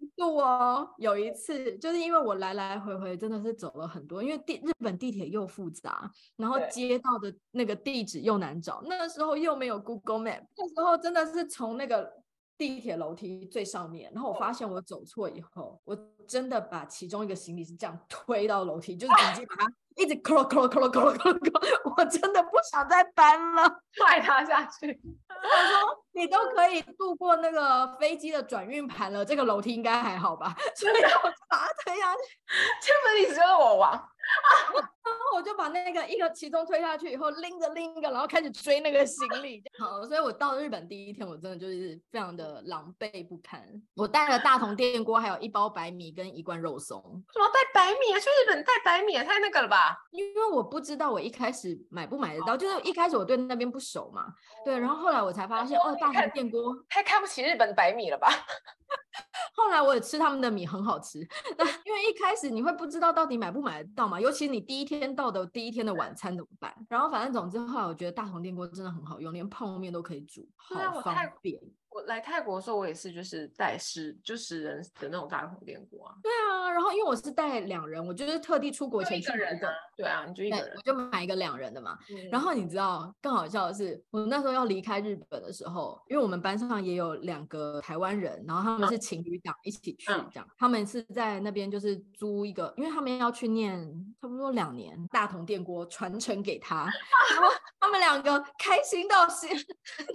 一度哦，有一次就是因为我来来回回真的是走了很多，因为地日本地铁又复杂，然后街道的那个地址又难找，那个时候又没有 Google Map，那时候真的是从那个。地铁楼梯最上面，然后我发现我走错以后，我真的把其中一个行李是这样推到楼梯，就是直接把它一直咯咯咯咯咯咯咯，我真的不想再搬了，踹他下去。他说你都可以度过那个飞机的转运盘了，这个楼梯应该还好吧？所以我就把它推下去，这个意思就是我亡。然后我就把那个一个其中推下去以后，拎着拎一个，然后开始追那个行李。好，所以我到日本第一天，我真的就是非常的狼狈不堪。我带了大同电锅，还有一包白米跟一罐肉松。什么带白米啊？去日本带白米也太那个了吧？因为我不知道我一开始买不买得到，就是一开始我对那边不熟嘛。对，然后后来我才发现，哦，大同电锅太看不起日本的白米了吧？后来我也吃他们的米，很好吃。那因为一开始你会不知道到底买不买得到嘛，尤其你第一天到的第一天的晚餐怎么办？然后反正总之后来我觉得大同电锅真的很好用，连泡面都可以煮，好方便。我来泰国的时候，我也是就是带十就十人的那种大铜电锅啊。对啊，然后因为我是带两人，我就是特地出国前去人的。对啊，你就一个人，我就买一个两人的嘛。嗯、然后你知道更好笑的是，我那时候要离开日本的时候，因为我们班上也有两个台湾人，然后他们是情侣档一起去这样，嗯、他们是在那边就是租一个，因为他们要去念差不多两年大同电锅传承给他，然后他们两个开心到是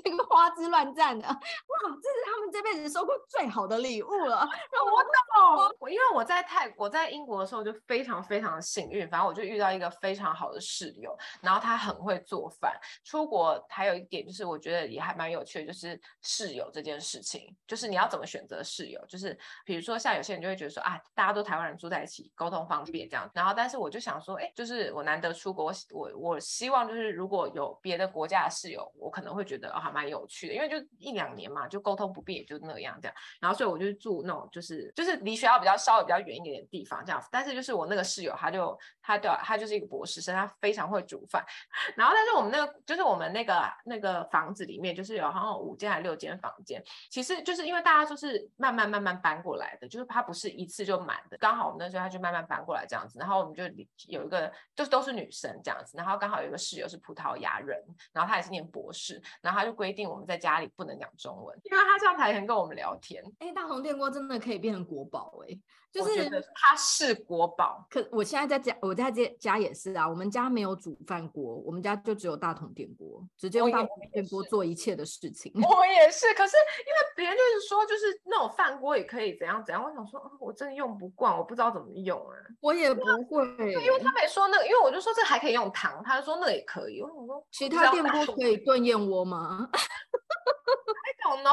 那个花枝乱颤的。哇，这是他们这辈子收过最好的礼物了。然后我懂我因为我在泰我在英国的时候就非常非常的幸运，反正我就遇到一个非常好的室友，然后他很会做饭。出国还有一点就是我觉得也还蛮有趣的，就是室友这件事情，就是你要怎么选择室友，就是比如说像有些人就会觉得说啊，大家都台湾人住在一起，沟通方便这样。然后但是我就想说，哎，就是我难得出国，我我我希望就是如果有别的国家的室友，我可能会觉得啊还蛮有趣的，因为就一两年。嘛，就沟通不便，也就那样这样。然后所以我就住那种就是就是离学校比较稍微比较远一点的地方这样子。但是就是我那个室友，他就他的他就是一个博士生，他非常会煮饭。然后但是我们那个就是我们那个那个房子里面就是有好像五间还六间房间，其实就是因为大家就是慢慢慢慢搬过来的，就是他不是一次就满的。刚好我们那时候他就慢慢搬过来这样子，然后我们就有一个就是都是女生这样子，然后刚好有一个室友是葡萄牙人，然后他也是念博士，然后他就规定我们在家里不能讲中，因为他这样才能跟我们聊天。哎，大同电锅真的可以变成国宝哎，就是它是国宝。可我现在在家，我在这家也是啊，我们家没有煮饭锅，我们家就只有大同电锅，直接用大同电锅做一切的事情。我也是，可是因为别人就是说，就是那种饭锅也可以怎样怎样，我想说，哦，我真的用不惯，我不知道怎么用啊。我也不会，因为他没说那个，因为我就说这还可以用糖，他就说那个也可以。我想说，其他电锅可以炖燕窝吗？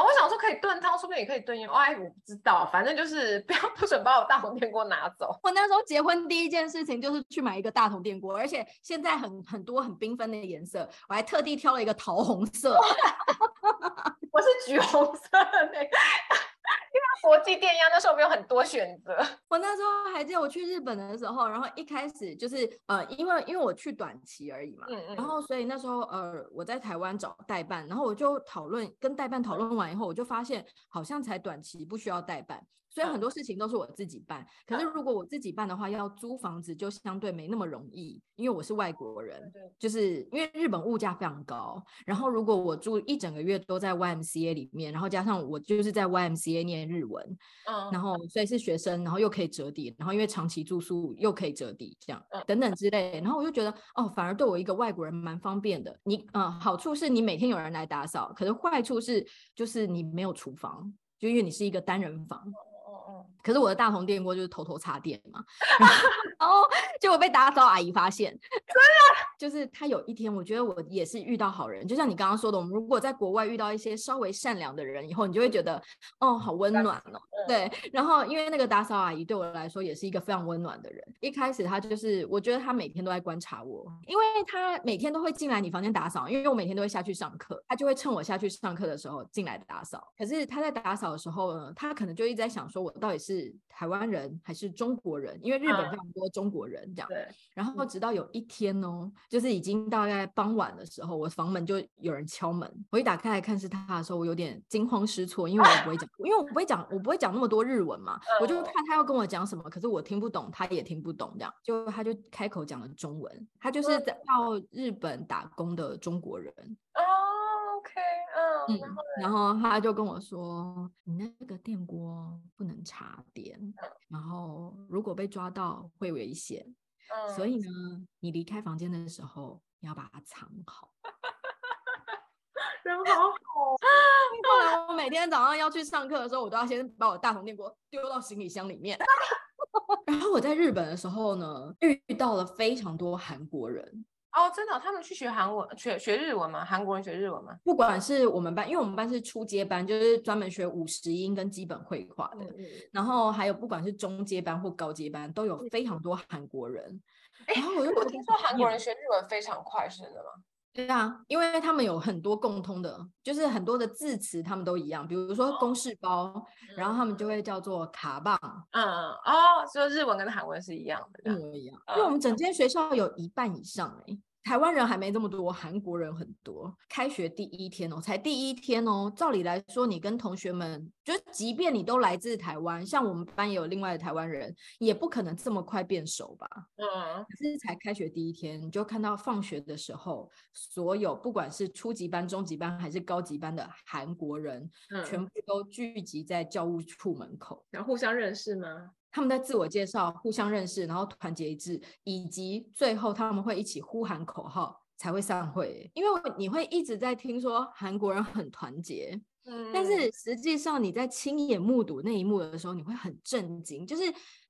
我想说可以炖汤，说不定也可以炖燕窝。哎，我不知道，反正就是不要不准把我大铜电锅拿走。我那时候结婚第一件事情就是去买一个大铜电锅，而且现在很很多很缤纷的颜色，我还特地挑了一个桃红色。我是橘红色的那个。因为国际电压那时候没有很多选择。我那时候还记得我去日本的时候，然后一开始就是呃，因为因为我去短期而已嘛，嗯嗯，然后所以那时候呃我在台湾找代办，然后我就讨论跟代办讨论完以后，我就发现好像才短期不需要代办。所以很多事情都是我自己办，可是如果我自己办的话，要租房子就相对没那么容易，因为我是外国人，就是因为日本物价非常高。然后如果我住一整个月都在 YMCA 里面，然后加上我就是在 YMCA 念日文，嗯然后所以是学生，然后又可以折抵，然后因为长期住宿又可以折抵，这样等等之类。然后我就觉得哦，反而对我一个外国人蛮方便的。你嗯，好处是你每天有人来打扫，可是坏处是就是你没有厨房，就因为你是一个单人房。可是我的大同电锅就是偷偷插电嘛，然后 结果被打扫阿姨发现，真 的就是他有一天，我觉得我也是遇到好人，就像你刚刚说的，我们如果在国外遇到一些稍微善良的人以后，你就会觉得哦，好温暖哦，对。然后因为那个打扫阿姨对我来说也是一个非常温暖的人，一开始她就是我觉得她每天都在观察我，因为她每天都会进来你房间打扫，因为我每天都会下去上课，她就会趁我下去上课的时候进来打扫。可是她在打扫的时候呢，她可能就一直在想说我到底是。台湾人还是中国人？因为日本非常多中国人这样。对。然后直到有一天哦，就是已经大概傍晚的时候，我房门就有人敲门。我一打开来看是他的时候，我有点惊慌失措，因为我不会讲，因为我不会讲，我不会讲那么多日文嘛。我就怕他要跟我讲什么，可是我听不懂，他也听不懂，这样就他就开口讲了中文。他就是在到日本打工的中国人。嗯，然后他就跟我说：“你那个电锅不能插电，然后如果被抓到会危险，嗯、所以呢，你离开房间的时候你要把它藏好。”人好好。后来我每天早上要去上课的时候，我都要先把我大同电锅丢到行李箱里面。然后我在日本的时候呢，遇到了非常多韩国人。哦，真的，他们去学韩文、学学日文吗？韩国人学日文吗？不管是我们班，因为我们班是初阶班，就是专门学五十音跟基本会话的。然后还有不管是中阶班或高阶班，都有非常多韩国人。然后我就我听说韩国人学日文非常快，是真的吗？对啊，因为他们有很多共通的，就是很多的字词他们都一样，比如说公式包，哦、然后他们就会叫做卡棒。嗯哦，所以日文跟韩文是一样的，一模一样。因为我们整间学校有一半以上哎、欸。台湾人还没这么多，韩国人很多。开学第一天哦，才第一天哦。照理来说，你跟同学们，就即便你都来自台湾，像我们班也有另外的台湾人，也不可能这么快变熟吧？嗯。可是才开学第一天，你就看到放学的时候，所有不管是初级班、中级班还是高级班的韩国人，嗯，全部都聚集在教务处门口，然后互相认识吗？他们在自我介绍，互相认识，然后团结一致，以及最后他们会一起呼喊口号才会散会。因为你会一直在听说韩国人很团结，嗯，但是实际上你在亲眼目睹那一幕的时候，你会很震惊，就是。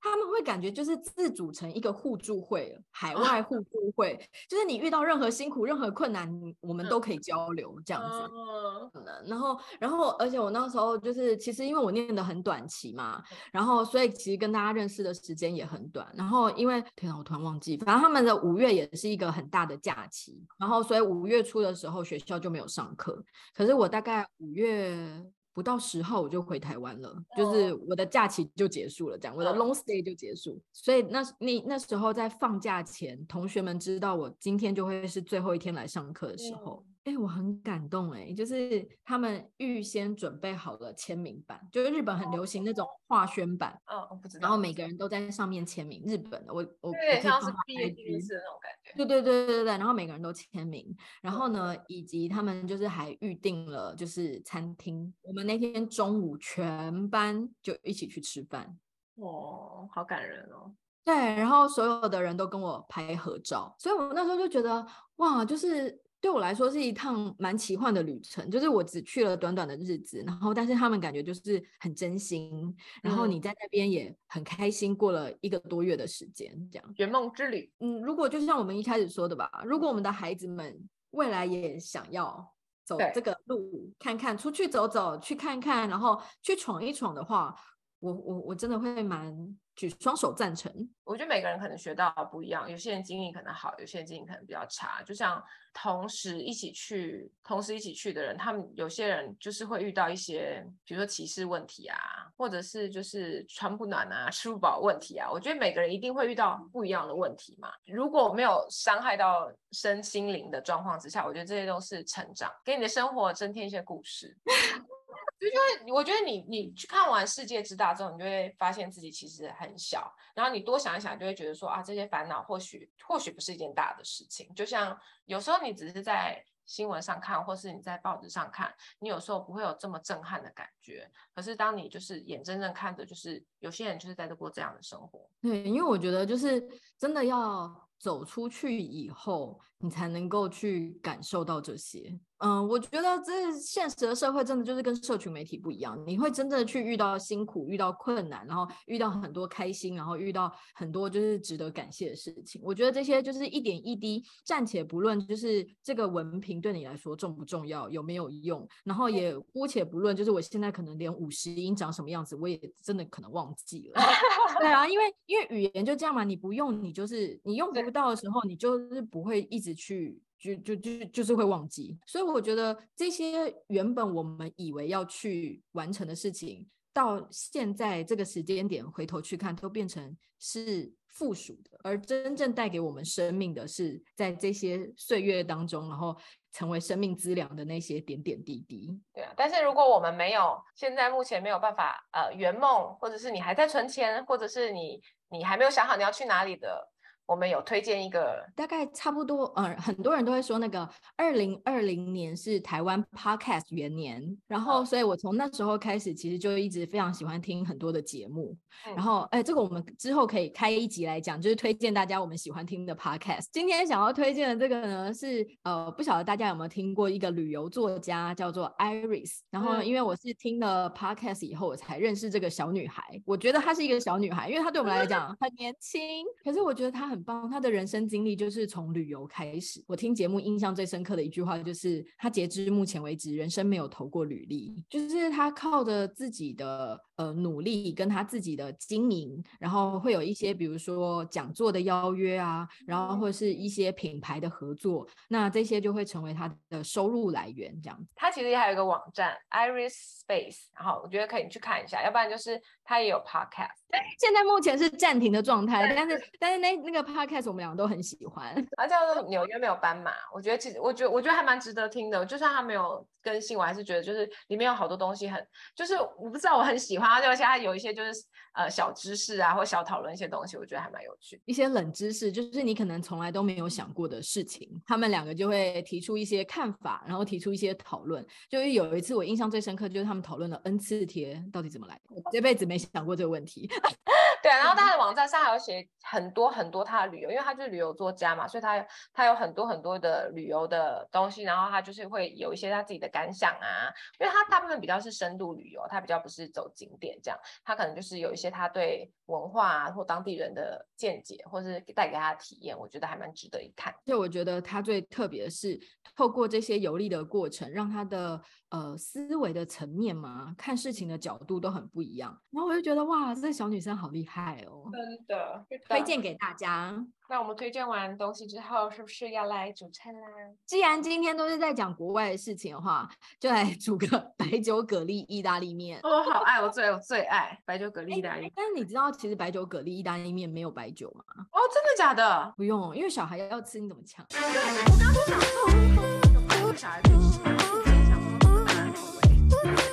他们会感觉就是自组成一个互助会，海外互助会，就是你遇到任何辛苦、任何困难，我们都可以交流这样子。嗯，然后，然后，而且我那时候就是，其实因为我念的很短期嘛，然后所以其实跟大家认识的时间也很短。然后因为天哪，我突然忘记，反正他们的五月也是一个很大的假期，然后所以五月初的时候学校就没有上课。可是我大概五月。不到十号我就回台湾了，就是我的假期就结束了，这样我的 long stay 就结束。所以那那那时候在放假前，同学们知道我今天就会是最后一天来上课的时候。哎、欸，我很感动哎、欸，就是他们预先准备好了签名版，就是日本很流行那种画宣版，嗯，我不知道。然后每个人都在上面签名，日本的，我我有点像是毕业仪式那种感觉。对对对对对，然后每个人都签名，然后呢，以及他们就是还预定了就是餐厅，我们那天中午全班就一起去吃饭。哦，好感人哦。对，然后所有的人都跟我拍合照，所以我那时候就觉得哇，就是。对我来说是一趟蛮奇幻的旅程，就是我只去了短短的日子，然后但是他们感觉就是很真心，然后你在那边也很开心，过了一个多月的时间，这样。圆梦之旅。嗯，如果就像我们一开始说的吧，如果我们的孩子们未来也想要走这个路，看看出去走走，去看看，然后去闯一闯的话，我我我真的会蛮。举双手赞成。我觉得每个人可能学到不一样，有些人经历可能好，有些人经历可能比较差。就像同时一起去，同时一起去的人，他们有些人就是会遇到一些，比如说歧视问题啊，或者是就是穿不暖啊、吃不饱问题啊。我觉得每个人一定会遇到不一样的问题嘛。如果没有伤害到身心灵的状况之下，我觉得这些都是成长，给你的生活增添一些故事。就因为我觉得你你去看完世界之大之后，你就会发现自己其实很小，然后你多想一想，就会觉得说啊，这些烦恼或许或许不是一件大的事情。就像有时候你只是在新闻上看，或是你在报纸上看，你有时候不会有这么震撼的感觉。可是当你就是眼睁睁看着，就是有些人就是在这过这样的生活。对，因为我觉得就是真的要走出去以后，你才能够去感受到这些。嗯，我觉得这现实的社会真的就是跟社群媒体不一样，你会真的去遇到辛苦，遇到困难，然后遇到很多开心，然后遇到很多就是值得感谢的事情。我觉得这些就是一点一滴，暂且不论就是这个文凭对你来说重不重要，有没有用，然后也姑且不论，就是我现在可能连五十音长什么样子，我也真的可能忘记了。对啊，因为因为语言就这样嘛，你不用，你就是你用不到的时候，你就是不会一直去。就就就就是会忘记，所以我觉得这些原本我们以为要去完成的事情，到现在这个时间点回头去看，都变成是附属的，而真正带给我们生命的是在这些岁月当中，然后成为生命资粮的那些点点滴滴。对啊，但是如果我们没有现在目前没有办法呃圆梦，或者是你还在存钱，或者是你你还没有想好你要去哪里的。我们有推荐一个，大概差不多，呃，很多人都会说那个二零二零年是台湾 Podcast 元年，然后，所以我从那时候开始，其实就一直非常喜欢听很多的节目，然后，哎，这个我们之后可以开一集来讲，就是推荐大家我们喜欢听的 Podcast。今天想要推荐的这个呢，是呃，不晓得大家有没有听过一个旅游作家叫做 Iris，然后因为我是听了 Podcast 以后，我才认识这个小女孩，我觉得她是一个小女孩，因为她对我们来讲很年轻，可是我觉得她很。棒，他的人生经历就是从旅游开始。我听节目印象最深刻的一句话就是，他截至目前为止，人生没有投过履历，就是他靠着自己的。呃，努力跟他自己的经营，然后会有一些，比如说讲座的邀约啊，然后或者是一些品牌的合作，那这些就会成为他的收入来源。这样子，他其实还有一个网站 Iris Space，然后我觉得可以去看一下，要不然就是他也有 Podcast。现在目前是暂停的状态，但是但是那那个 Podcast 我们两个都很喜欢。啊，叫做纽约没有斑马，我觉得其实我觉得我觉得还蛮值得听的，就算他没有更新，我还是觉得就是里面有好多东西很，就是我不知道我很喜欢。然后而且它有一些就是呃小知识啊，或小讨论一些东西，我觉得还蛮有趣。一些冷知识，就是你可能从来都没有想过的事情，他们两个就会提出一些看法，然后提出一些讨论。就是有一次我印象最深刻，就是他们讨论了 N 次贴到底怎么来，我这辈子没想过这个问题。对啊，然后他的网站上还有写很多很多他的旅游，因为他就是旅游作家嘛，所以他他有很多很多的旅游的东西，然后他就是会有一些他自己的感想啊，因为他大部分比较是深度旅游，他比较不是走景点这样，他可能就是有一些他对文化啊或当地人的见解，或是带给他的体验，我觉得还蛮值得一看。就我觉得他最特别的是透过这些游历的过程，让他的呃思维的层面嘛，看事情的角度都很不一样，然后我就觉得哇，这个小女生好厉害。哦，真的，推荐给大家。那我们推荐完东西之后，是不是要来煮菜啦？既然今天都是在讲国外的事情的话，就来煮个 白酒蛤蜊意大利面。我好爱，我最我最爱白酒蛤蜊意大利面。但是你知道，其实白酒蛤蜊意大利面没有白酒吗？哦，真的假的？不用，因为小孩要吃，你怎么抢？我刚刚想说，有白酒小孩可以吃，Ooh.